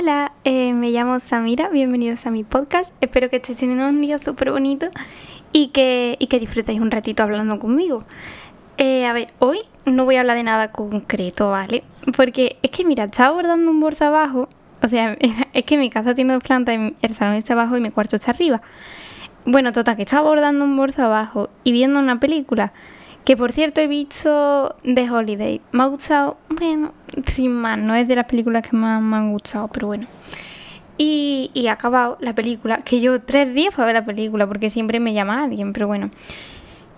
Hola, eh, me llamo Samira, bienvenidos a mi podcast. Espero que estéis teniendo un día súper bonito y que, y que disfrutéis un ratito hablando conmigo. Eh, a ver, hoy no voy a hablar de nada concreto, ¿vale? Porque es que, mira, estaba bordando un bolso abajo. O sea, es que mi casa tiene dos plantas, el salón está abajo y mi cuarto está arriba. Bueno, total, que estaba bordando un bolso abajo y viendo una película. Que por cierto he visto The Holiday. Me ha gustado, bueno, sin más, no es de las películas que más me han gustado, pero bueno. Y, y he acabado la película, que llevo tres días para ver la película, porque siempre me llama alguien, pero bueno.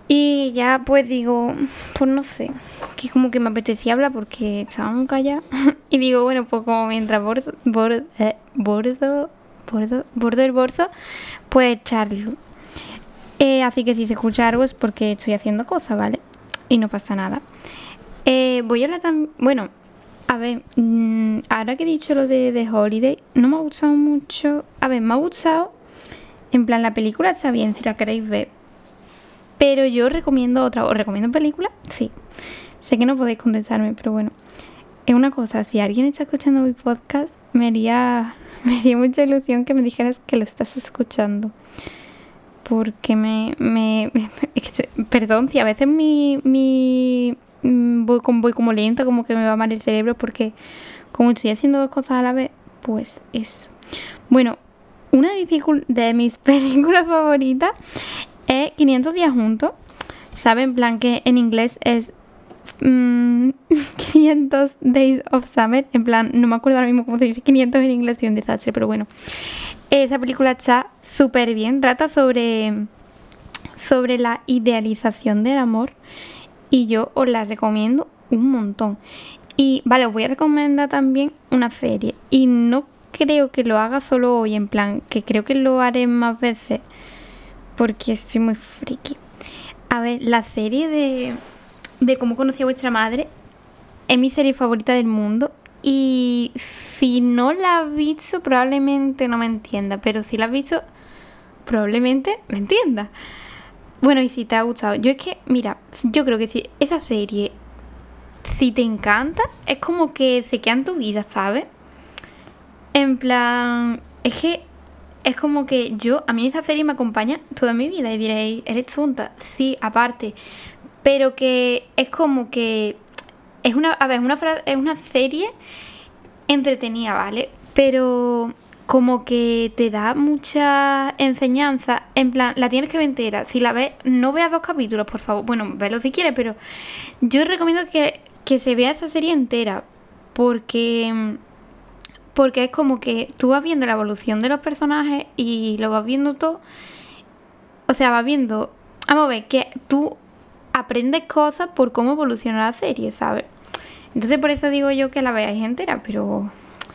Y ya pues digo, pues no sé, que como que me apetecía hablar porque estaba un calla. y digo, bueno, pues como mientras bordo, bordo, eh, bordo, bordo, bordo el bolso, pues echarlo. Eh, así que si se escucha algo es porque estoy haciendo cosas, ¿vale? Y no pasa nada. Eh, voy a hablar también. Bueno, a ver, mm, ahora que he dicho lo de The Holiday, no me ha gustado mucho. A ver, me ha gustado. En plan, la película está bien si la queréis ver. Pero yo recomiendo otra. ¿Os recomiendo película? Sí. Sé que no podéis contestarme, pero bueno. Es una cosa, si alguien está escuchando mi podcast, me haría, me haría mucha ilusión que me dijeras que lo estás escuchando porque me, me, perdón si a veces mi, mi mm, voy, voy como lenta como que me va mal el cerebro porque como estoy haciendo dos cosas a la vez pues eso. Bueno una de mis, de mis películas favoritas es 500 días juntos. Saben en plan que en inglés es 500 mm, Days of Summer. En plan no me acuerdo ahora mismo cómo se dice 500 en inglés y un desastre pero bueno esa película está súper bien, trata sobre, sobre la idealización del amor y yo os la recomiendo un montón. Y vale, os voy a recomendar también una serie y no creo que lo haga solo hoy, en plan, que creo que lo haré más veces porque estoy muy friki. A ver, la serie de, de cómo conocí a vuestra madre es mi serie favorita del mundo y si no la has visto, probablemente no me entienda. Pero si la has visto, probablemente me entienda. Bueno, y si te ha gustado. Yo es que, mira, yo creo que si esa serie, si te encanta, es como que se queda en tu vida, ¿sabes? En plan, es que es como que yo, a mí esa serie me acompaña toda mi vida y diréis, eres tonta. Sí, aparte. Pero que es como que es una, a ver, una es una serie entretenida, ¿vale? Pero como que te da mucha enseñanza. En plan, la tienes que ver entera. Si la ves, no veas dos capítulos, por favor. Bueno, velo si quieres, pero yo recomiendo que, que se vea esa serie entera. Porque. Porque es como que tú vas viendo la evolución de los personajes y lo vas viendo todo. O sea, vas viendo. Vamos a ver, que tú aprendes cosas por cómo evoluciona la serie, ¿sabes? Entonces por eso digo yo que la veáis entera, pero,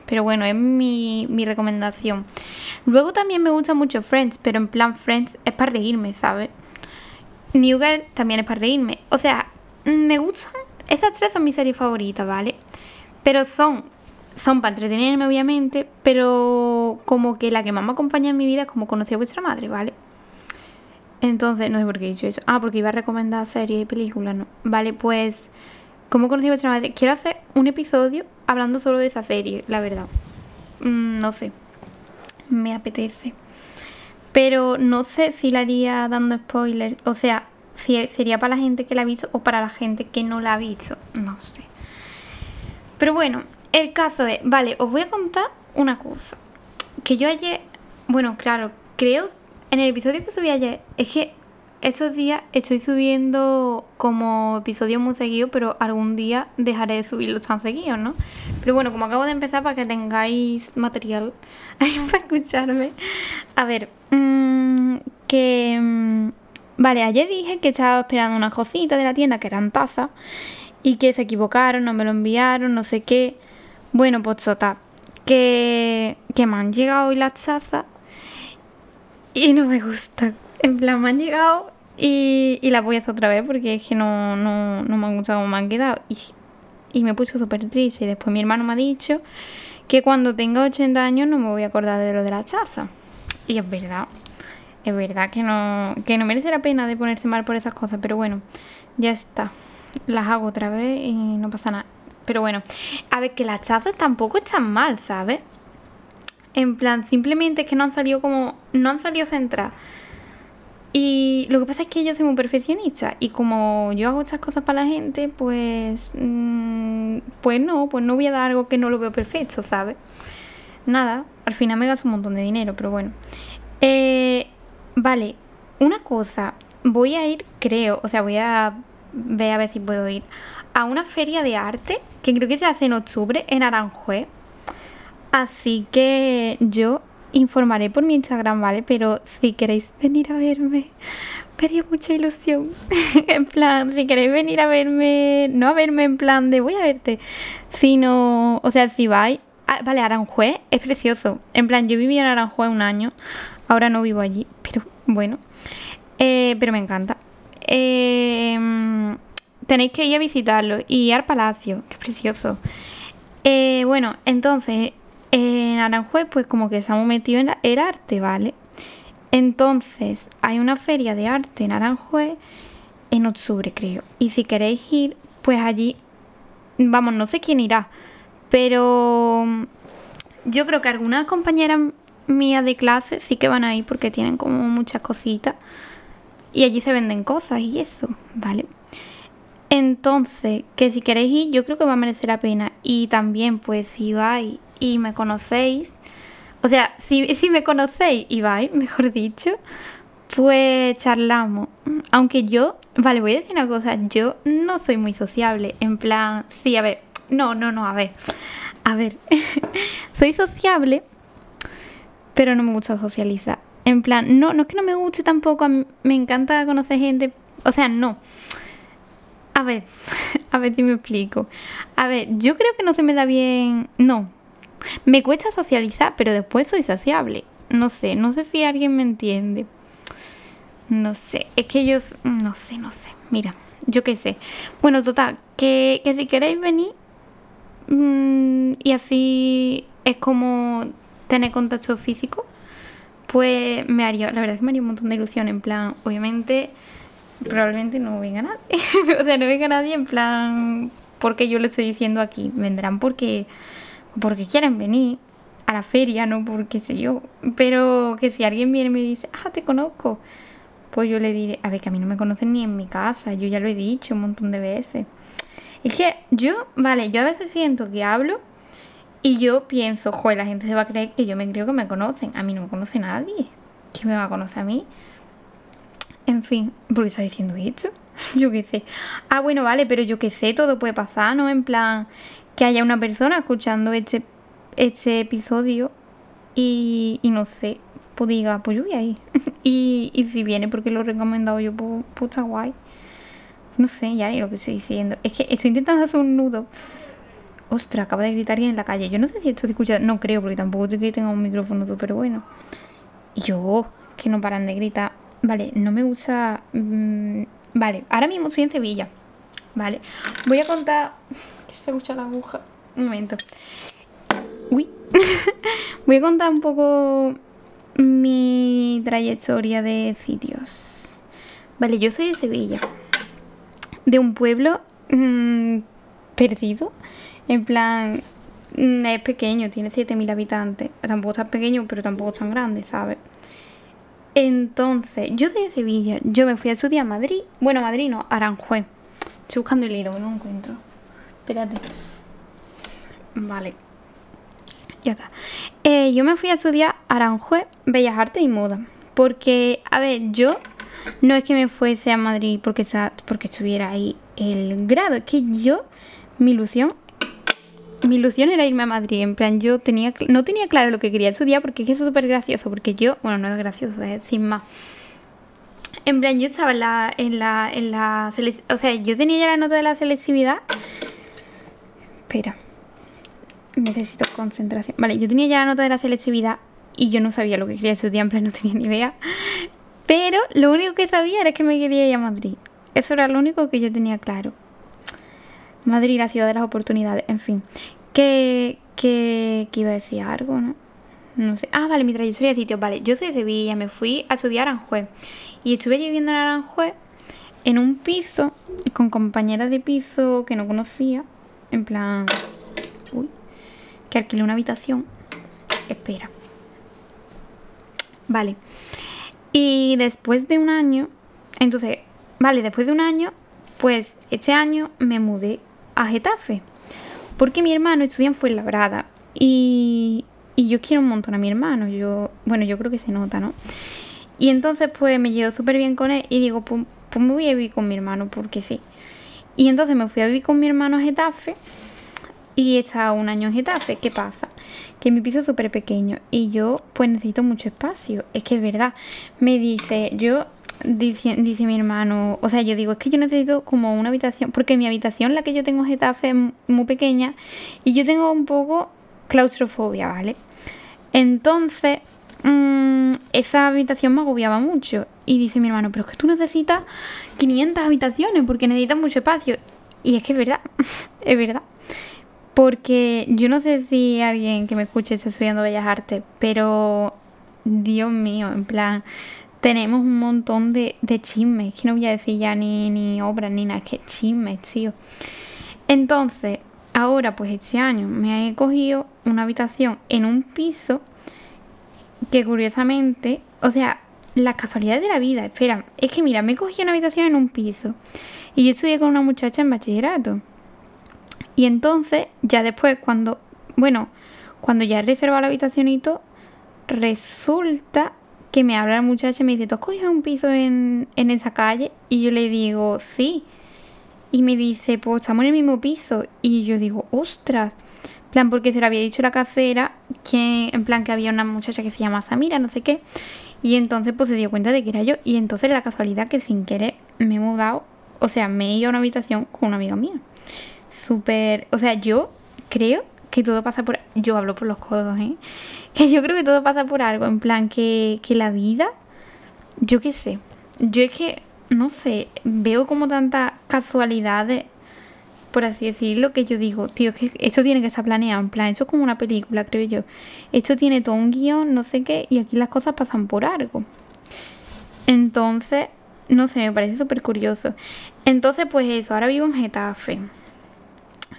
pero bueno, es mi, mi recomendación. Luego también me gusta mucho Friends, pero en plan Friends es para reírme, ¿sabes? New Girl también es para reírme. O sea, me gustan, esas tres son mis series favoritas, ¿vale? Pero son, son para entretenerme obviamente, pero como que la que más me acompaña en mi vida es como conocí a vuestra madre, ¿vale? Entonces, no sé por qué he dicho eso. Ah, porque iba a recomendar series y películas, ¿no? Vale, pues, ¿cómo conocí a vuestra madre? Quiero hacer un episodio hablando solo de esa serie, la verdad. Mm, no sé. Me apetece. Pero no sé si la haría dando spoilers. O sea, si sería para la gente que la ha visto o para la gente que no la ha visto. No sé. Pero bueno, el caso es, vale, os voy a contar una cosa. Que yo ayer, bueno, claro, creo en el episodio que subí ayer, es que estos días estoy subiendo como episodios muy seguidos, pero algún día dejaré de subirlos tan seguidos, ¿no? Pero bueno, como acabo de empezar, para que tengáis material para escucharme. A ver, mmm, que. Mm, vale, ayer dije que estaba esperando unas cositas de la tienda que eran tazas y que se equivocaron, no me lo enviaron, no sé qué. Bueno, pues total, que, que me han llegado hoy las tazas y no me gusta. En plan, me han llegado y, y la voy a hacer otra vez porque es que no, no, no me han gustado como me han quedado. Y, y me puse súper triste. Y después mi hermano me ha dicho que cuando tenga 80 años no me voy a acordar de lo de la chaza. Y es verdad. Es verdad que no, que no merece la pena de ponerse mal por esas cosas. Pero bueno, ya está. Las hago otra vez y no pasa nada. Pero bueno, a ver, que las chazas tampoco están mal, ¿sabes? En plan, simplemente es que no han salido como. No han salido centradas. Y lo que pasa es que yo soy muy perfeccionista. Y como yo hago estas cosas para la gente, pues. mm, pues no, pues no voy a dar algo que no lo veo perfecto, ¿sabes? Nada, al final me gasto un montón de dinero, pero bueno. Eh, vale, una cosa. Voy a ir, creo, o sea, voy a ver a ver si puedo ir a una feria de arte que creo que se hace en octubre en Aranjuez. Así que yo informaré por mi Instagram, ¿vale? Pero si queréis venir a verme, me haría mucha ilusión. en plan, si queréis venir a verme, no a verme en plan de voy a verte, sino, o sea, si vais, vale, Aranjuez es precioso. En plan, yo viví en Aranjuez un año, ahora no vivo allí, pero bueno, Eh, pero me encanta. Eh, tenéis que ir a visitarlo y ir al palacio, que es precioso. Eh, bueno, entonces, en Aranjuez, pues como que se han metido en el arte, ¿vale? Entonces, hay una feria de arte en Aranjuez en octubre, creo. Y si queréis ir, pues allí, vamos, no sé quién irá, pero yo creo que algunas compañeras mías de clase sí que van a ir porque tienen como muchas cositas. Y allí se venden cosas y eso, ¿vale? Entonces, que si queréis ir, yo creo que va a merecer la pena. Y también, pues, si vais y me conocéis, o sea, si, si me conocéis y vais, mejor dicho, pues charlamos. Aunque yo, vale, voy a decir una cosa, yo no soy muy sociable. En plan, sí, a ver, no, no, no, a ver. A ver, soy sociable, pero no me gusta socializar. En plan, no, no es que no me guste tampoco, me encanta conocer gente, o sea, no. A ver, a ver si me explico. A ver, yo creo que no se me da bien, no. Me cuesta socializar, pero después soy sociable. No sé, no sé si alguien me entiende. No sé, es que yo, no sé, no sé. Mira, yo qué sé. Bueno, total, que, que si queréis venir mm, y así es como tener contacto físico, pues me haría, la verdad es que me haría un montón de ilusión. En plan, obviamente, probablemente no venga nadie. o sea, no venga nadie en plan porque yo lo estoy diciendo aquí. Vendrán porque, porque quieren venir a la feria, no porque sé yo. Pero que si alguien viene y me dice, ah, te conozco, pues yo le diré, a ver, que a mí no me conocen ni en mi casa, yo ya lo he dicho un montón de veces. Es que yo, vale, yo a veces siento que hablo y yo pienso, joder, la gente se va a creer que yo me creo que me conocen. A mí no me conoce nadie. ¿Quién me va a conocer a mí? En fin, ¿por qué está diciendo esto? yo qué sé. Ah, bueno, vale, pero yo qué sé, todo puede pasar, ¿no? En plan, que haya una persona escuchando este, este episodio y, y no sé, pues diga, pues yo voy ahí. y, y si viene porque lo he recomendado yo, pues, pues está guay. No sé ya ni lo que estoy diciendo. Es que estoy intentando hacer un nudo. Ostras, acaba de gritar alguien en la calle. Yo no sé si esto se escucha. No creo, porque tampoco que tenga un micrófono súper bueno. Yo, que no paran de gritar. Vale, no me gusta. mm, vale, ahora mismo estoy en Sevilla. Vale, voy a contar. Se escucha la aguja. Un momento. Uy. voy a contar un poco mi trayectoria de sitios. Vale, yo soy de Sevilla. De un pueblo mm, perdido. En plan, mm, es pequeño, tiene 7.000 habitantes. Tampoco es tan pequeño, pero tampoco es tan grande, ¿sabes? Entonces, yo soy de Sevilla. Yo me fui a estudiar a Madrid. Bueno, a Madrid no, Aranjuez. Estoy buscando el hilo, no lo encuentro. Espérate. Vale. Ya está. Eh, yo me fui a estudiar Aranjuez, Bellas Artes y Moda. Porque, a ver, yo no es que me fuese a Madrid porque, estuviera ahí el grado. Es que yo, mi ilusión mi ilusión era irme a Madrid. En plan, yo tenía no tenía claro lo que quería estudiar porque es que es súper gracioso. Porque yo, bueno, no es gracioso, sin más. En plan, yo estaba en la, en la, en la o sea, yo tenía ya la nota de la selectividad. Necesito concentración. Vale, yo tenía ya la nota de la selectividad y yo no sabía lo que quería estudiar, en no tenía ni idea. Pero lo único que sabía era que me quería ir a Madrid. Eso era lo único que yo tenía claro. Madrid, la ciudad de las oportunidades, en fin. Que, que, que iba a decir algo, ¿no? No sé. Ah, vale, mi trayectoria de sitios. Vale, yo soy de Sevilla, me fui a estudiar a Aranjuez. Y estuve viviendo en Aranjuez en un piso con compañeras de piso que no conocía. En plan. Uy. Que alquilé una habitación. Espera. Vale. Y después de un año, entonces, vale, después de un año, pues este año me mudé a Getafe. Porque mi hermano estudia en Fuenlabrada. Y, y yo quiero un montón a mi hermano. Yo, bueno, yo creo que se nota, ¿no? Y entonces pues me llevo súper bien con él y digo, pues, pues, me voy a vivir con mi hermano porque sí. Y entonces me fui a vivir con mi hermano a Getafe y he estado un año en Getafe. ¿Qué pasa? Que mi piso es súper pequeño y yo pues necesito mucho espacio. Es que es verdad. Me dice, yo, dice, dice mi hermano, o sea, yo digo, es que yo necesito como una habitación, porque mi habitación, la que yo tengo en Getafe, es muy pequeña y yo tengo un poco claustrofobia, ¿vale? Entonces, mmm, esa habitación me agobiaba mucho. Y dice mi hermano, pero es que tú necesitas 500 habitaciones porque necesitas mucho espacio. Y es que es verdad, es verdad. Porque yo no sé si alguien que me escuche está estudiando Bellas Artes, pero Dios mío, en plan, tenemos un montón de, de chismes, que no voy a decir ya ni, ni obras ni nada, es que chismes, tío. Entonces, ahora pues este año me he cogido una habitación en un piso que curiosamente, o sea, las casualidades de la vida, espera, es que mira, me cogí una habitación en un piso y yo estudié con una muchacha en bachillerato. Y entonces, ya después, cuando, bueno, cuando ya he reservado la habitación resulta que me habla la muchacha y me dice, ¿tú has cogido un piso en, en esa calle? Y yo le digo, sí. Y me dice, pues estamos en el mismo piso. Y yo digo, ostras plan, porque se lo había dicho la casera, que en plan que había una muchacha que se llama Samira, no sé qué. Y entonces pues se dio cuenta de que era yo. Y entonces la casualidad que sin querer me he mudado, o sea, me he ido a una habitación con una amiga mía. Súper, o sea, yo creo que todo pasa por... Yo hablo por los codos, ¿eh? Que yo creo que todo pasa por algo, en plan que, que la vida, yo qué sé. Yo es que, no sé, veo como tantas casualidades por así decirlo, que yo digo, tío, que esto tiene que estar planeado, en plan, esto es como una película, creo yo. Esto tiene todo un guion, no sé qué, y aquí las cosas pasan por algo. Entonces, no sé, me parece súper curioso. Entonces, pues eso, ahora vivo en Getafe.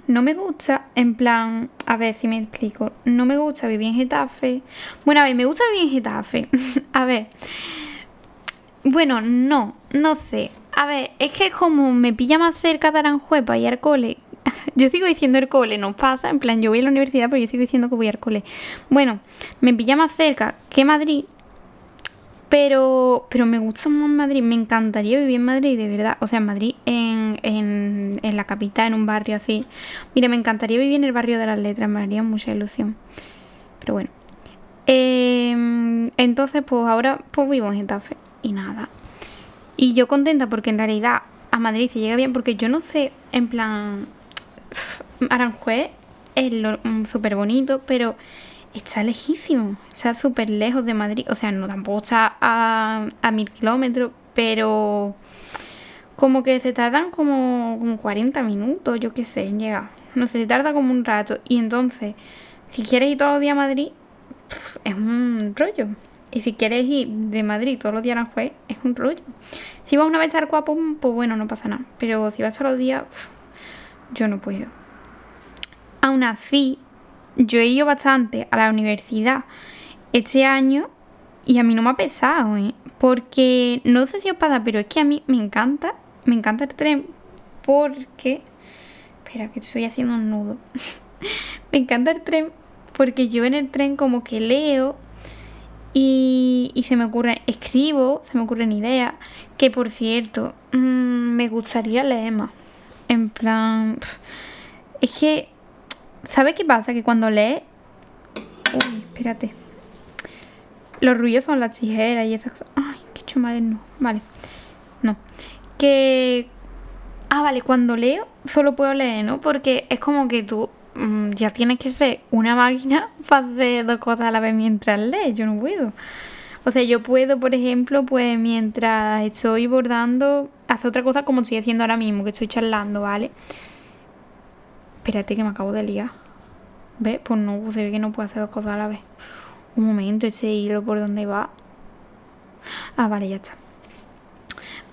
No me gusta, en plan, a ver si me explico, no me gusta vivir en Getafe. Bueno, a ver, me gusta vivir en Getafe. a ver. Bueno, no, no sé. A ver, es que como me pilla más cerca de Aranjuez para ir al cole, yo sigo diciendo el cole, no pasa, en plan, yo voy a la universidad, pero yo sigo diciendo que voy al cole. Bueno, me pilla más cerca que Madrid, pero, pero me gusta más Madrid, me encantaría vivir en Madrid, de verdad. O sea, en Madrid, en, en, en la capital, en un barrio así. Mira, me encantaría vivir en el barrio de las letras, me haría mucha ilusión. Pero bueno. Em, entonces, pues ahora pues vivo en Getafe. Y nada, y yo contenta porque en realidad a Madrid se llega bien, porque yo no sé, en plan, Aranjuez es mm, súper bonito, pero está lejísimo, está súper lejos de Madrid, o sea, no tampoco está a, a mil kilómetros, pero como que se tardan como, como 40 minutos, yo qué sé, en llegar. No sé, se tarda como un rato. Y entonces, si quieres ir todos los días a Madrid, es un rollo. Y si quieres ir de Madrid todos los días a Aranjuez, es un rollo. Si vas una vez al Cuapo, pues bueno, no pasa nada. Pero si vas todos los días, yo no puedo. Aún así, yo he ido bastante a la universidad este año y a mí no me ha pesado, ¿eh? Porque no sé si os pasa, pero es que a mí me encanta, me encanta el tren porque... Espera, que estoy haciendo un nudo. me encanta el tren porque yo en el tren como que leo y, y, se me ocurre, escribo, se me ocurren ideas. Que por cierto, mmm, me gustaría leer más. En plan. Es que. ¿Sabes qué pasa? Que cuando lees. Uy, espérate. Los ruidos son las tijeras y esas cosas. Ay, qué chumales no. Vale. No. Que. Ah, vale, cuando leo solo puedo leer, ¿no? Porque es como que tú Mm, ya tienes que ser una máquina para hacer dos cosas a la vez mientras lees. Yo no puedo. O sea, yo puedo, por ejemplo, pues mientras estoy bordando, hacer otra cosa como estoy haciendo ahora mismo, que estoy charlando, ¿vale? Espérate que me acabo de liar. ¿Ves? Pues no, se ve que no puedo hacer dos cosas a la vez. Un momento, ese hilo por dónde va. Ah, vale, ya está.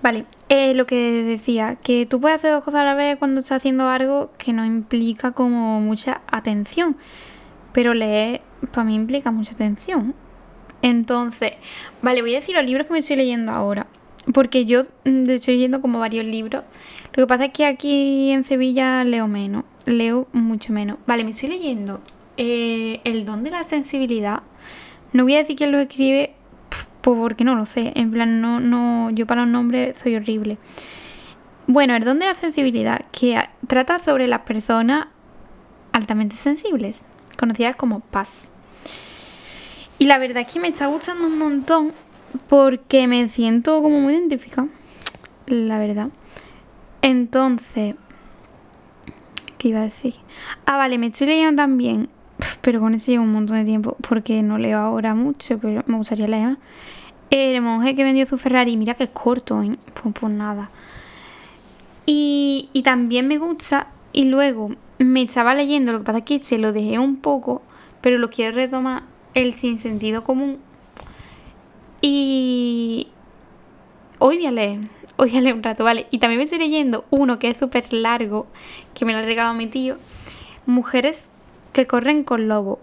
Vale, eh, lo que decía, que tú puedes hacer dos cosas a la vez cuando estás haciendo algo que no implica como mucha atención. Pero leer para mí implica mucha atención. Entonces, vale, voy a decir los libros que me estoy leyendo ahora. Porque yo mm, estoy leyendo como varios libros. Lo que pasa es que aquí en Sevilla leo menos. Leo mucho menos. Vale, me estoy leyendo eh, El don de la sensibilidad. No voy a decir quién lo escribe, pues porque no lo sé. En plan, no, no, yo para los nombres soy horrible. Bueno, el don de la sensibilidad, que trata sobre las personas altamente sensibles, conocidas como paz. Y la verdad es que me está gustando un montón porque me siento como muy identificada, la verdad. Entonces, ¿qué iba a decir? Ah, vale, me estoy leyendo también, pero con eso llevo un montón de tiempo porque no leo ahora mucho, pero me gustaría leer más. El monje que vendió su Ferrari, mira que es corto, ¿eh? pues, pues nada. Y, también me gusta, y luego me estaba leyendo, lo que pasa es que se lo dejé un poco, pero lo quiero retomar, el sin sentido común. Y hoy voy a leer, hoy voy a leer un rato, ¿vale? Y también me estoy leyendo uno que es súper largo, que me lo ha regalado mi tío, Mujeres que corren con lobo.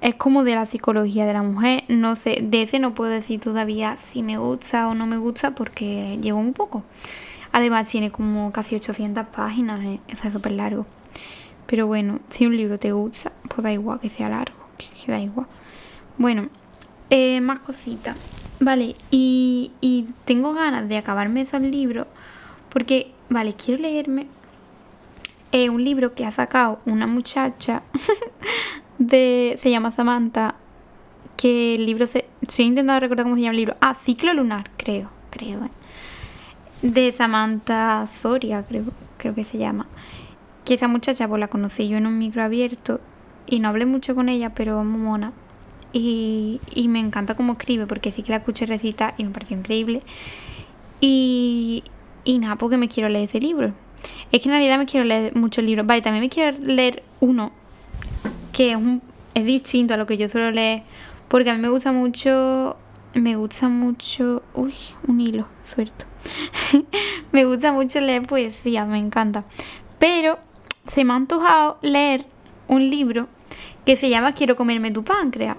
Es como de la psicología de la mujer, no sé, de ese no puedo decir todavía si me gusta o no me gusta porque llevo un poco. Además tiene como casi 800 páginas, ¿eh? es súper largo. Pero bueno, si un libro te gusta, pues da igual que sea largo, que, da igual. Bueno, eh, más cositas. Vale, y, y tengo ganas de acabarme esos libros porque, vale, quiero leerme eh, un libro que ha sacado una muchacha de se llama Samantha que el libro se estoy intentando recordar cómo se llama el libro ah ciclo lunar creo creo eh. de Samantha Soria creo creo que se llama que esa muchacha pues la conocí yo en un micro abierto y no hablé mucho con ella, pero es muy mona. Y, y me encanta cómo escribe, porque sí que la escuché recitar y me pareció increíble. Y, y nada, porque me quiero leer ese libro. Es que en realidad me quiero leer muchos libros. Vale, también me quiero leer uno que es, distinto a lo que yo suelo leer, porque a mí me gusta mucho. Me gusta mucho. Uy, un hilo, suelto. me gusta mucho leer poesía, me encanta. Pero se me ha antojado leer un libro que se llama Quiero comerme tu páncreas.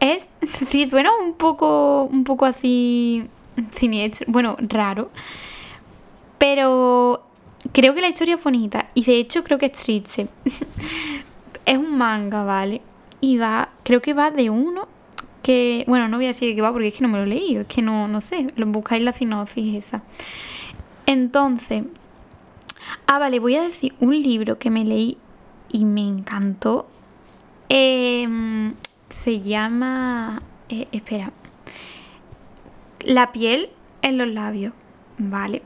Es, sí, suena un poco, un poco así, siniestro, bueno, raro, pero creo que la historia es bonita y de hecho creo que es triste. es un manga, ¿vale? Y va, creo que va de uno que, bueno, no voy a decir de qué va porque es que no me lo he leído, es que no, no sé, lo buscáis la sinopsis esa. Entonces, Ah, vale, voy a decir un libro que me leí y me encantó. Em, se llama... Eh, espera. La piel en los labios. Vale.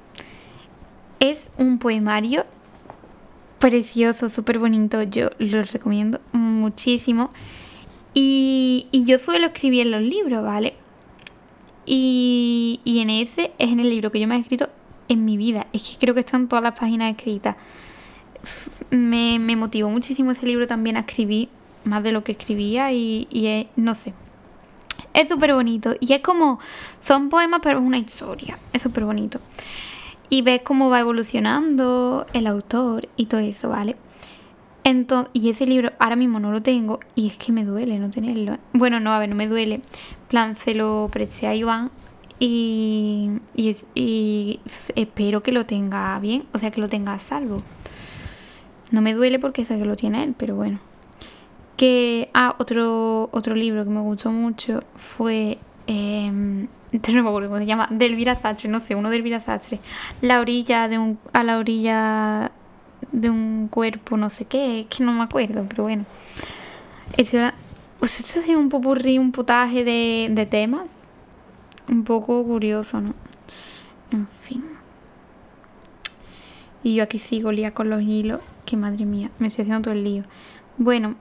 Es un poemario precioso, súper bonito. Yo lo recomiendo muchísimo. Y, y, yo suelo escribir en los libros, ¿vale? Y, y en ese es en el libro que yo me he escrito en mi vida. Es que creo que están todas las páginas escritas. Me, motivó muchísimo ese libro también a escribir más de lo que escribía y, y no sé. Es súper bonito. Y es como, son poemas pero es una historia. Es súper bonito. Y ves cómo va evolucionando el autor y todo eso, ¿vale? Entonces, y ese libro ahora mismo no lo tengo y es que me duele no tenerlo. Bueno, no, a ver, no me duele. plan, se lo presté a Iván y, y, espero que lo tenga bien, o sea, que lo tenga a salvo. No me duele porque sé que lo tiene él, pero bueno. Que, ah, otro, otro libro que me gustó mucho fue, eh, no me acuerdo cómo se llama, del Elvira no sé, uno del Elvira La orilla de un, a la orilla de un cuerpo, no sé qué, es que no me acuerdo, pero bueno. Eso era, pues eso es un popurrí, un potaje de, de temas un poco curioso, ¿no? En fin. Y yo aquí sigo lía con los hilos. Que madre mía, me estoy haciendo todo el lío. Bueno.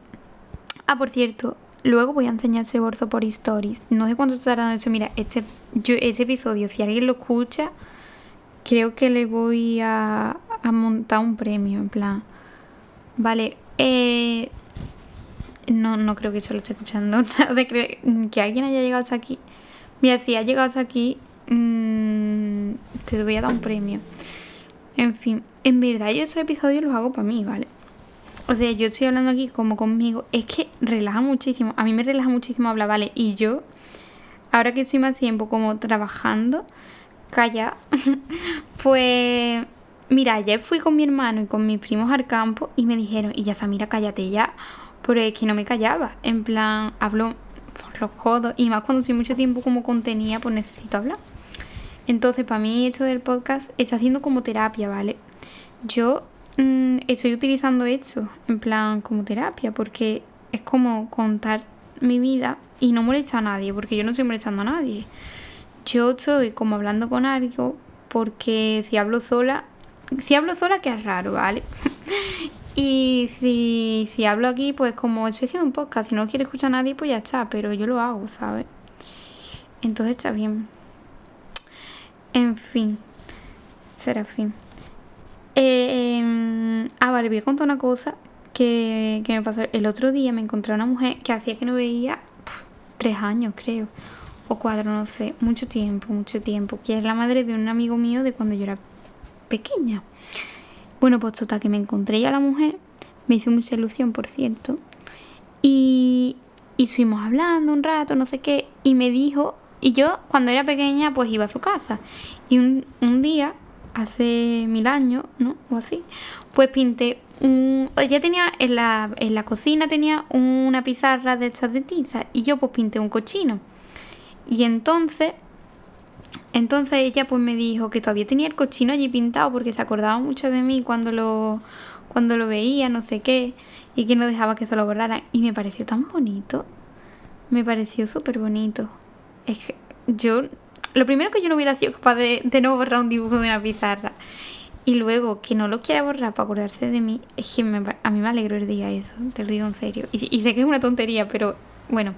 Ah, por cierto, luego voy a enseñar ese bolso por stories. No sé cuánto tardan eso. Mira, este, yo, este episodio, si alguien lo escucha, creo que le voy a, montar un premio. En plan. Vale. Eh, no, no creo que eso lo esté escuchando. de que alguien haya llegado hasta aquí. Mira, si has llegado hasta aquí, mmm, te voy a dar un premio. En fin, en verdad yo esos episodios los hago para mí, ¿vale? O sea, yo estoy hablando aquí como conmigo. Es que relaja muchísimo. A mí me relaja muchísimo hablar, ¿vale? Y yo ahora que estoy más tiempo como trabajando, calla, pues mira, ayer fui con mi hermano y con mis primos al campo y me dijeron, y ya mira, cállate ya, pero es que no me callaba, en plan, hablo por los codos y más cuando estoy mucho tiempo como contenía, pues necesito hablar. Entonces, para mí esto del podcast está haciendo como terapia, ¿vale? Yo mm, estoy utilizando esto en plan como terapia porque es como contar mi vida y no molesta a nadie, porque yo no estoy molestando a nadie. Yo estoy como hablando con algo porque si hablo sola, si hablo sola que es raro, ¿vale? y si, si hablo aquí, pues como estoy haciendo un podcast, si no quiere escuchar a nadie, pues ya está, pero yo lo hago, ¿sabes? Entonces está bien. En fin. Será fin. Eh, em, ah, vale, voy a contar una cosa que, me pasó. El otro día me encontré una mujer que hacía que no veía tres años, creo. O cuatro, no sé. Mucho tiempo, mucho tiempo. Que es la madre de un amigo mío de cuando yo era pequeña. Bueno, pues total, que me encontré ya la mujer. Me hizo mucha ilusión, por cierto. Y, y estuvimos hablando un rato, no sé qué. Y me dijo y yo, cuando era pequeña, pues iba a su casa. Y un, un día, hace mil años, ¿no? O así, pues pinté un... Ya tenía en la, en la cocina, tenía una pizarra de estas de tiza. Y yo pues pinté un cochino. Y entonces... Entonces ella pues me dijo que todavía tenía el cochino allí pintado porque se acordaba mucho de mí cuando lo, cuando lo veía, no sé qué, y que no dejaba que se lo borraran. Y me pareció tan bonito. Me pareció súper bonito es que yo, lo primero que yo no hubiera sido capaz de, no borrar un dibujo de una pizarra. Y luego que no lo quiera borrar para acordarse de mí, es que a mí me alegro el día eso, te lo digo en serio. Y, sé que es una tontería, pero bueno,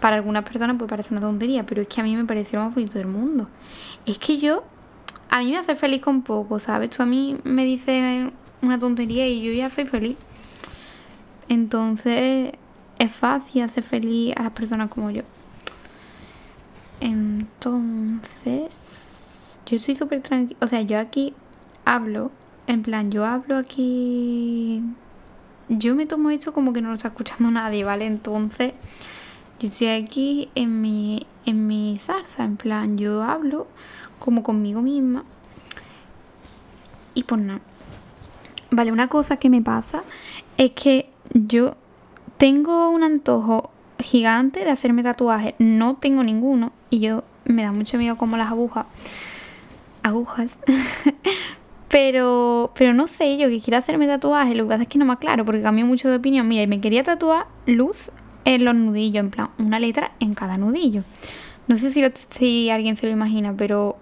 para algunas personas puede parecer una tontería, pero es que a mí me pareció lo más bonito del mundo. Es que yo, a mí me hace feliz con poco, ¿sabes? Tú a mí me dices una tontería y yo ya soy feliz. Entonces es fácil hacer feliz a las personas como yo. Entonces, yo soy súper tranquila. O sea, yo aquí hablo, en plan, yo hablo aquí. Yo me tomo esto como que no lo está escuchando nadie, ¿vale? Entonces, yo estoy aquí en mi, en mi zarza, en plan, yo hablo como conmigo misma. Y pues nada. Vale, una cosa que me pasa es que yo tengo un antojo gigante de hacerme tatuajes. No tengo ninguno y yo me da mucho miedo como las agujas. Agujas. pero, pero no sé, yo que quiero hacerme tatuajes, lo que pasa es que no me aclaro porque cambio mucho de opinión. Mira, y me quería tatuar luz en los nudillos, en plan, una letra en cada nudillo. No sé si, si alguien se lo imagina, pero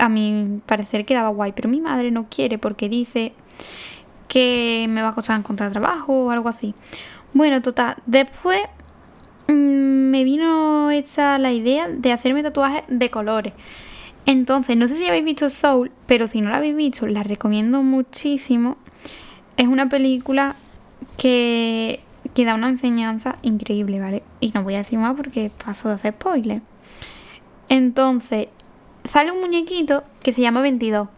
a mi parecer quedaba guay. Pero mi madre no quiere porque dice que me va a costar encontrar trabajo o algo así. Bueno, total. Después Mm, me vino hecha la idea de hacerme tatuajes de colores. Entonces, no sé si habéis visto Soul, pero si no la habéis visto, la recomiendo muchísimo. Es una película que, que da una enseñanza increíble, ¿vale? Y no voy a decir más porque paso de hacer spoiler. Entonces, sale un muñequito que se llama 22.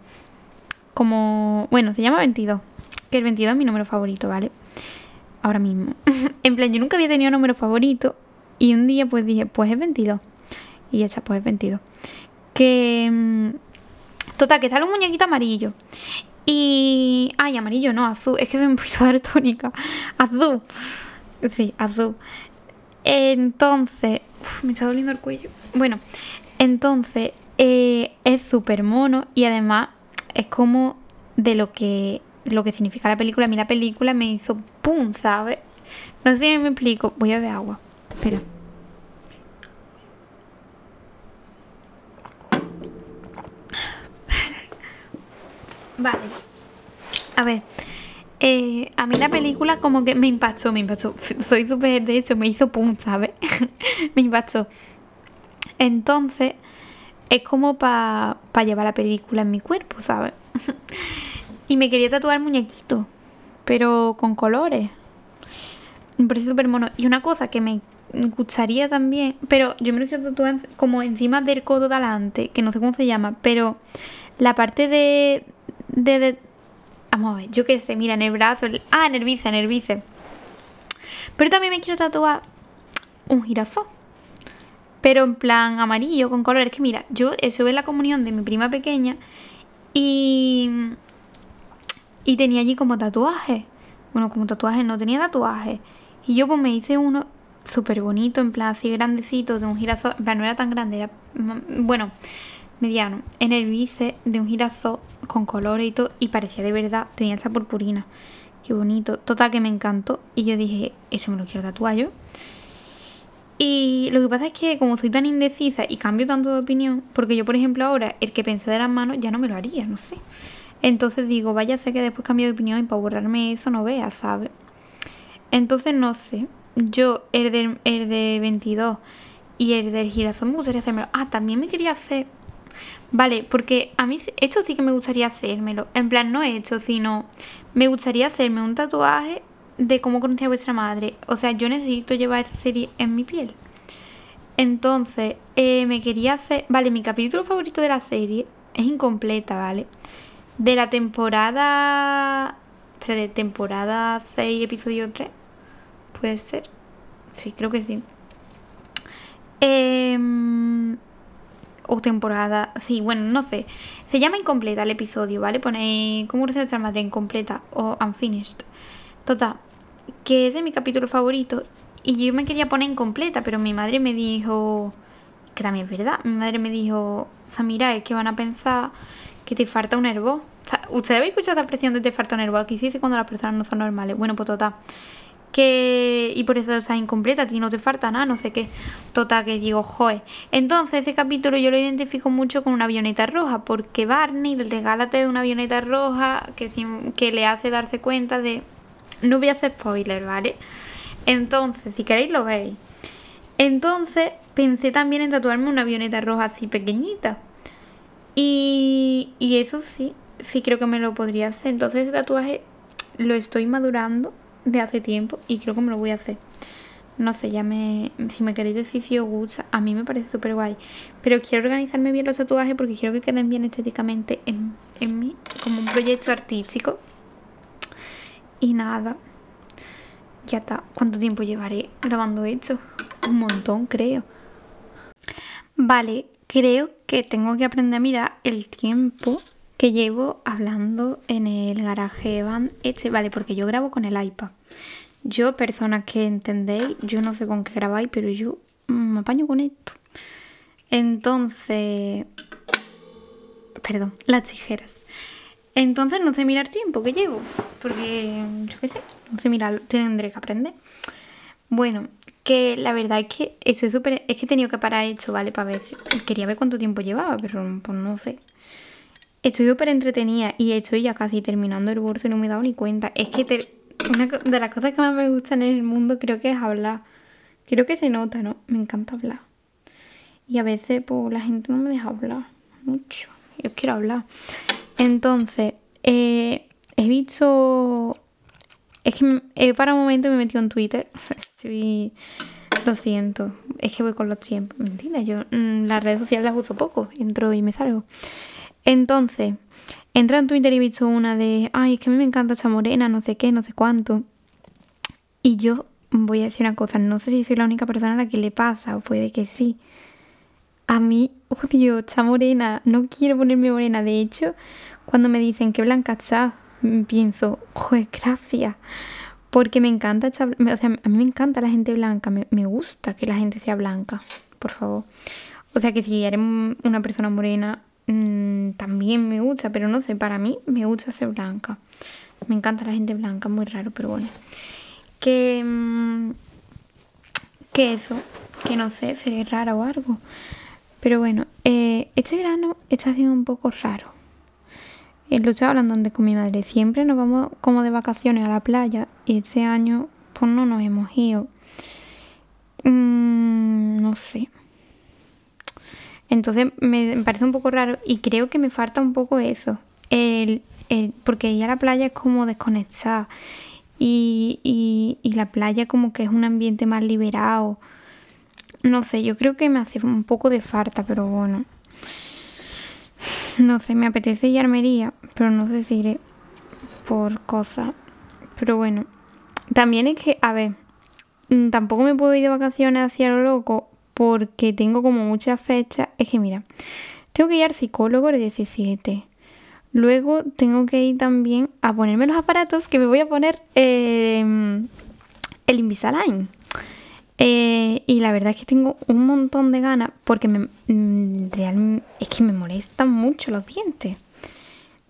Como, bueno, se llama 22. Que el 22 es mi número favorito, ¿vale? Ahora mismo. en plan, yo nunca había tenido número favorito y un día pues dije, pues es 22. Y ya está, pues es 22. Que... Mm, total, que sale un muñequito amarillo. Y... Ay, amarillo no, azul. Es que soy un poquito tónica. Azul. Sí, azul. Entonces... Uf, me está doliendo el cuello. Bueno, entonces eh, es súper mono y además es como de lo que lo que significa la película. A mí la película me hizo pum, ¿sabes? No sé si me explico. Voy a ver agua. Espera. vale. A ver. Eh, a mí la película como que me impactó, me impactó. Soy súper, de hecho, me hizo pum, ¿sabes? me impactó. Entonces, es como para pa llevar la película en mi cuerpo, ¿sabes? Y me quería tatuar muñequito, pero con colores. Me parece súper mono. Y una cosa que me gustaría también, pero yo me lo quiero tatuar como encima del codo de adelante, que no sé cómo se llama, pero la parte de, de, vamos a ver, yo qué sé, mira, en el brazo, ah, en el bíceps, en el bíceps. Pero también me quiero tatuar un girasol. pero en plan amarillo con colores. Que mira, yo eso es la comunión de mi prima pequeña y, y tenía allí como tatuaje. Bueno, como tatuaje no tenía tatuaje. Y yo pues me hice uno súper bonito, en plan así grandecito, de un girasol. En plan, no era tan grande, era, mm, bueno, mediano. En el bíceps de un girasol con colores y todo. Y parecía de verdad, tenía esa purpurina. Qué bonito. Total que me encantó. Y yo dije, ese me lo quiero tatuar yo. Y lo que pasa es que como soy tan indecisa y cambio tanto de opinión, porque yo por ejemplo ahora el que pensé de las manos ya no me lo haría, no sé. Entonces digo, vaya sé que después cambio de opinión y para borrarme eso no vea, ¿sabes? Entonces no sé. Yo el de, el de 22 y el del girasol me gustaría hacérmelo. Ah, también me quería hacer... Vale, porque a mí esto sí que me gustaría hacérmelo. En plan, no he hecho, sino me gustaría hacerme un tatuaje de cómo conocí a vuestra madre. O sea, yo necesito llevar esa serie en mi piel. Entonces, eh, me quería hacer... Vale, mi capítulo favorito de la serie es incompleta, ¿vale? De la temporada... de temporada 6, episodio 3. Puede ser. Sí, creo que sí. Em, o temporada. Sí, bueno, no sé. Se llama incompleta el episodio, ¿vale? Pone cómo conocí a vuestra madre incompleta o unfinished. Total, que es de mi capítulo favorito. Y yo me quería poner incompleta, pero mi madre me dijo, que también es verdad, mi madre me dijo, Samira, es que van a pensar que te falta un herbo. ¿Ustedes habéis escuchado la expresión de te falta un herbo? Aquí se dice cuando las personas no son normales. Bueno, pues total. Que, y por eso estás incompleta, a ti no te falta nada, no sé qué. Total, que digo, joe. Entonces, ese capítulo yo lo identifico mucho con una avioneta roja, porque Barney le regálate de una avioneta roja que, que le hace darse cuenta de no voy a hacer spoiler, ¿vale? Entonces, si queréis lo veis. Entonces, pensé también en tatuarme una avioneta roja así pequeñita. Y, y eso sí, sí creo que me lo podría hacer. Entonces, ese tatuaje lo estoy madurando de hace tiempo y creo que me lo voy a hacer. No sé, ya me. Si me queréis decir si os gusta, a mí me parece súper guay. Pero quiero organizarme bien los tatuajes porque quiero que queden bien estéticamente en, en mí, como un proyecto artístico. Y nada. Ya está. ¿Cuánto tiempo llevaré grabando esto? Un montón, creo. Vale, creo que tengo que aprender a mirar el tiempo que llevo hablando en el garaje van este. Vale, porque yo grabo con el iPad. Yo, personas que entendéis, yo no sé con qué grabáis, pero yo me apaño con esto. Entonces, perdón, las tijeras. Entonces no sé mirar tiempo que llevo, porque yo qué sé, no sé mirar, tendré que aprender. Bueno, que la verdad es que estoy súper. Es que he tenido que parar esto, ¿vale? Para ver. Quería ver cuánto tiempo llevaba, pero pues no sé. Estoy súper entretenida y estoy ya casi terminando el bolso y no me he dado ni cuenta. Es que una de las cosas que más me gustan en el mundo creo que es hablar. Creo que se nota, ¿no? Me encanta hablar. Y a veces, pues, la gente no me deja hablar mucho. Yo quiero hablar. Entonces, eh, he visto. Es que he para un momento me he metido en Twitter. Sí, lo siento. Es que voy con los tiempos. Mentira, yo mm, las redes sociales las uso poco. Entro y me salgo. Entonces, entré en Twitter y he visto una de. Ay, es que a mí me encanta esa morena, no sé qué, no sé cuánto. Y yo voy a decir una cosa. No sé si soy la única persona a la que le pasa, o puede que sí. A mí odio esta morena. No quiero ponerme morena. De hecho, cuando me dicen que blanca está, pienso, joder, gracias. Porque me encanta, o sea, a mí me encanta la gente blanca, me, gusta que la gente sea blanca, por favor. O sea que si eres una persona morena, mm, también me gusta, pero no sé, para mí me gusta ser blanca. Me encanta la gente blanca, muy raro, pero bueno. Que, mm, eso, que no sé, seré rara o algo. Pero bueno, eh, este verano está siendo un poco raro. Lo estoy hablando con mi madre. Siempre nos vamos como de vacaciones a la playa y este año pues no nos hemos ido. Mm, no sé. Entonces me, parece un poco raro y creo que me falta un poco eso. El, el, porque ir a la playa es como desconectar y, y, y la playa como que es un ambiente más liberado. No sé, yo creo que me hace un poco de falta, pero bueno. No sé, me apetece ir a Armería, pero no sé si iré por cosas. Pero bueno, también es que, a ver, mm, tampoco me puedo ir de vacaciones hacia lo loco porque tengo como muchas fechas. Es que mira, tengo que ir al psicólogo el 17. Luego tengo que ir también a ponerme los aparatos que me voy a poner em, el Invisalign. Eh, y la verdad es que tengo un montón de ganas porque me, mm, es que me molestan mucho los dientes.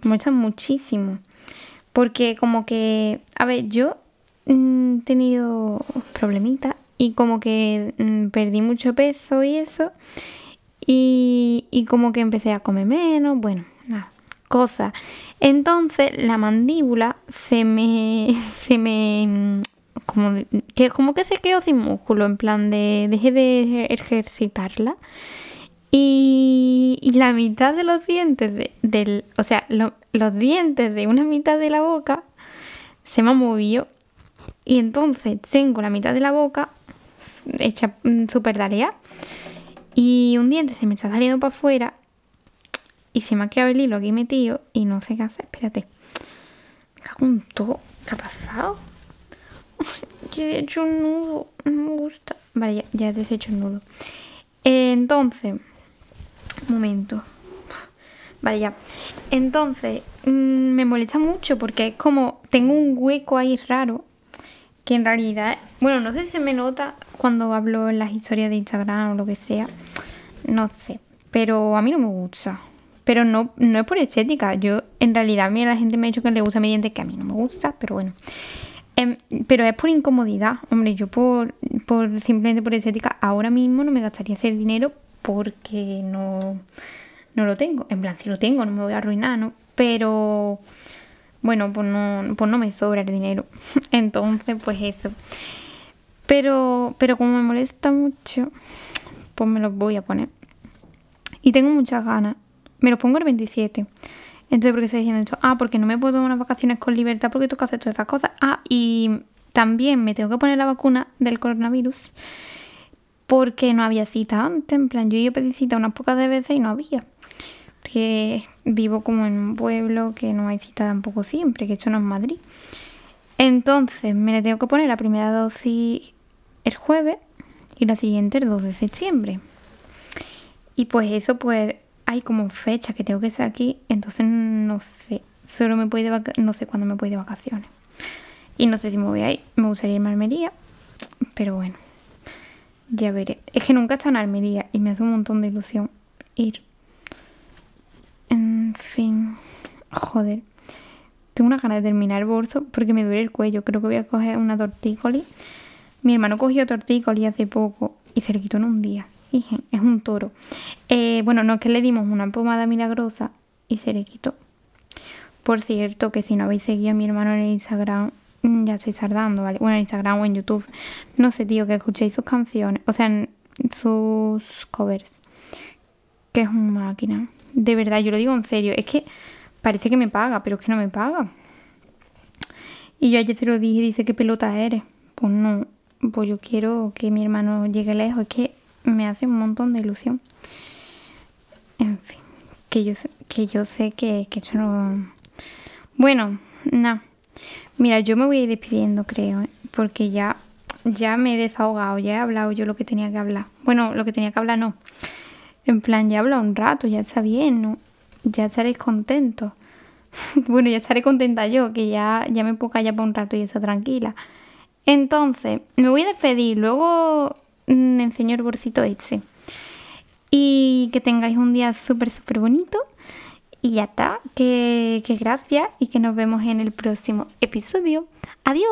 Me molestan muchísimo. Porque como que, a ver, yo mm, he tenido problemitas y como que mm, perdí mucho peso y eso. Y, y como que empecé a comer menos, bueno, nada, cosas. Entonces la mandíbula se me, se me como que, como que se quedó sin músculo, en plan de dejé de ejercitarla. Y, y la mitad de los dientes, de, del, o sea, los dientes de una mitad de la boca se me movido. Y entonces tengo la mitad de la boca hecha mm, súper tarea. Y un diente se me está saliendo para afuera. Y se me ha quedado el hilo aquí metido. Y no sé qué hacer. Espérate. Me cago en todo. ¿Qué ha pasado? que he hecho un nudo. No me gusta. Vale, ya, ya he deshecho el nudo. entonces, momento. Vale, ya. Entonces, mm, me molesta mucho porque es como. Tengo un hueco ahí raro. Que en realidad. Bueno, no sé si se me nota cuando hablo en las historias de Instagram o lo que sea. No sé. Pero a mí no me gusta. Pero no, no es por estética. Yo, en realidad, a mí la gente me ha dicho que le gusta mi diente, que a mí no me gusta, pero bueno. Em, pero es por incomodidad. Hombre, yo por, por simplemente por estética, ahora mismo no me gastaría ese dinero porque no, no lo tengo. En plan, si lo tengo, no me voy a arruinar, ¿no? Pero bueno, pues no, pues no me sobra el dinero. Entonces, pues eso. Pero, pero como me molesta mucho, pues me los voy a poner. Y tengo muchas ganas. Me los pongo el 27. Entonces, ¿por qué estoy diciendo esto? Ah, porque no me puedo tomar unas vacaciones con libertad porque tengo que hacer todas esas cosas. Ah, y también me tengo que poner la vacuna del coronavirus porque no había cita antes. En plan, yo a pedir cita unas pocas veces y no había. Porque vivo como en un pueblo que no hay cita tampoco siempre, que esto no es Madrid. Entonces, me la tengo que poner la primera dosis el jueves y la siguiente el 2 de septiembre. Y pues eso, pues hay como fecha que tengo que estar aquí, entonces no sé, solo me voy de no sé cuándo me voy de vacaciones. Y no sé si me voy a ir, me gustaría irme a Almería, pero bueno, ya veré. Es que nunca he estado en Almería y me hace un montón de ilusión ir. En fin, joder. Tengo una ganas de terminar el bolso porque me duele el cuello. Creo que voy a coger una tortícoli. Mi hermano cogió tortícoli hace poco y se le quitó en un día es un toro. Eh, bueno, no es que le dimos una pomada milagrosa y se le quitó. Por cierto, que si no habéis seguido a mi hermano en Instagram, mm, ya estáis tardando, ¿vale? Bueno, en Instagram o en YouTube. No sé, tío, que escuchéis sus canciones, o sea, sus covers. Que es una máquina. De verdad, yo lo digo en serio. Es que parece que me paga, pero es que no me paga. Y yo ayer se lo dije dice, ¿qué pelota eres? Pues no, pues yo quiero que mi hermano llegue lejos. Es que me hace un montón de ilusión. En fin, que yo, que yo sé que, que esto no... Bueno, nada. Mira, yo me voy a ir despidiendo, creo, ¿eh? porque ya, ya me he desahogado, ya he hablado yo lo que tenía que hablar. Bueno, lo que tenía que hablar no. En plan, ya he hablado un rato, ya está bien, ¿no? Ya estaréis contentos. bueno, ya estaré contenta yo, que ya, ya me puedo callar por un rato y está tranquila. Entonces, me voy a despedir. Luego me enseñó el bolsito. Y que tengáis un día súper, súper bonito. Y ya está. Que, que gracias y que nos vemos en el próximo episodio. Adiós.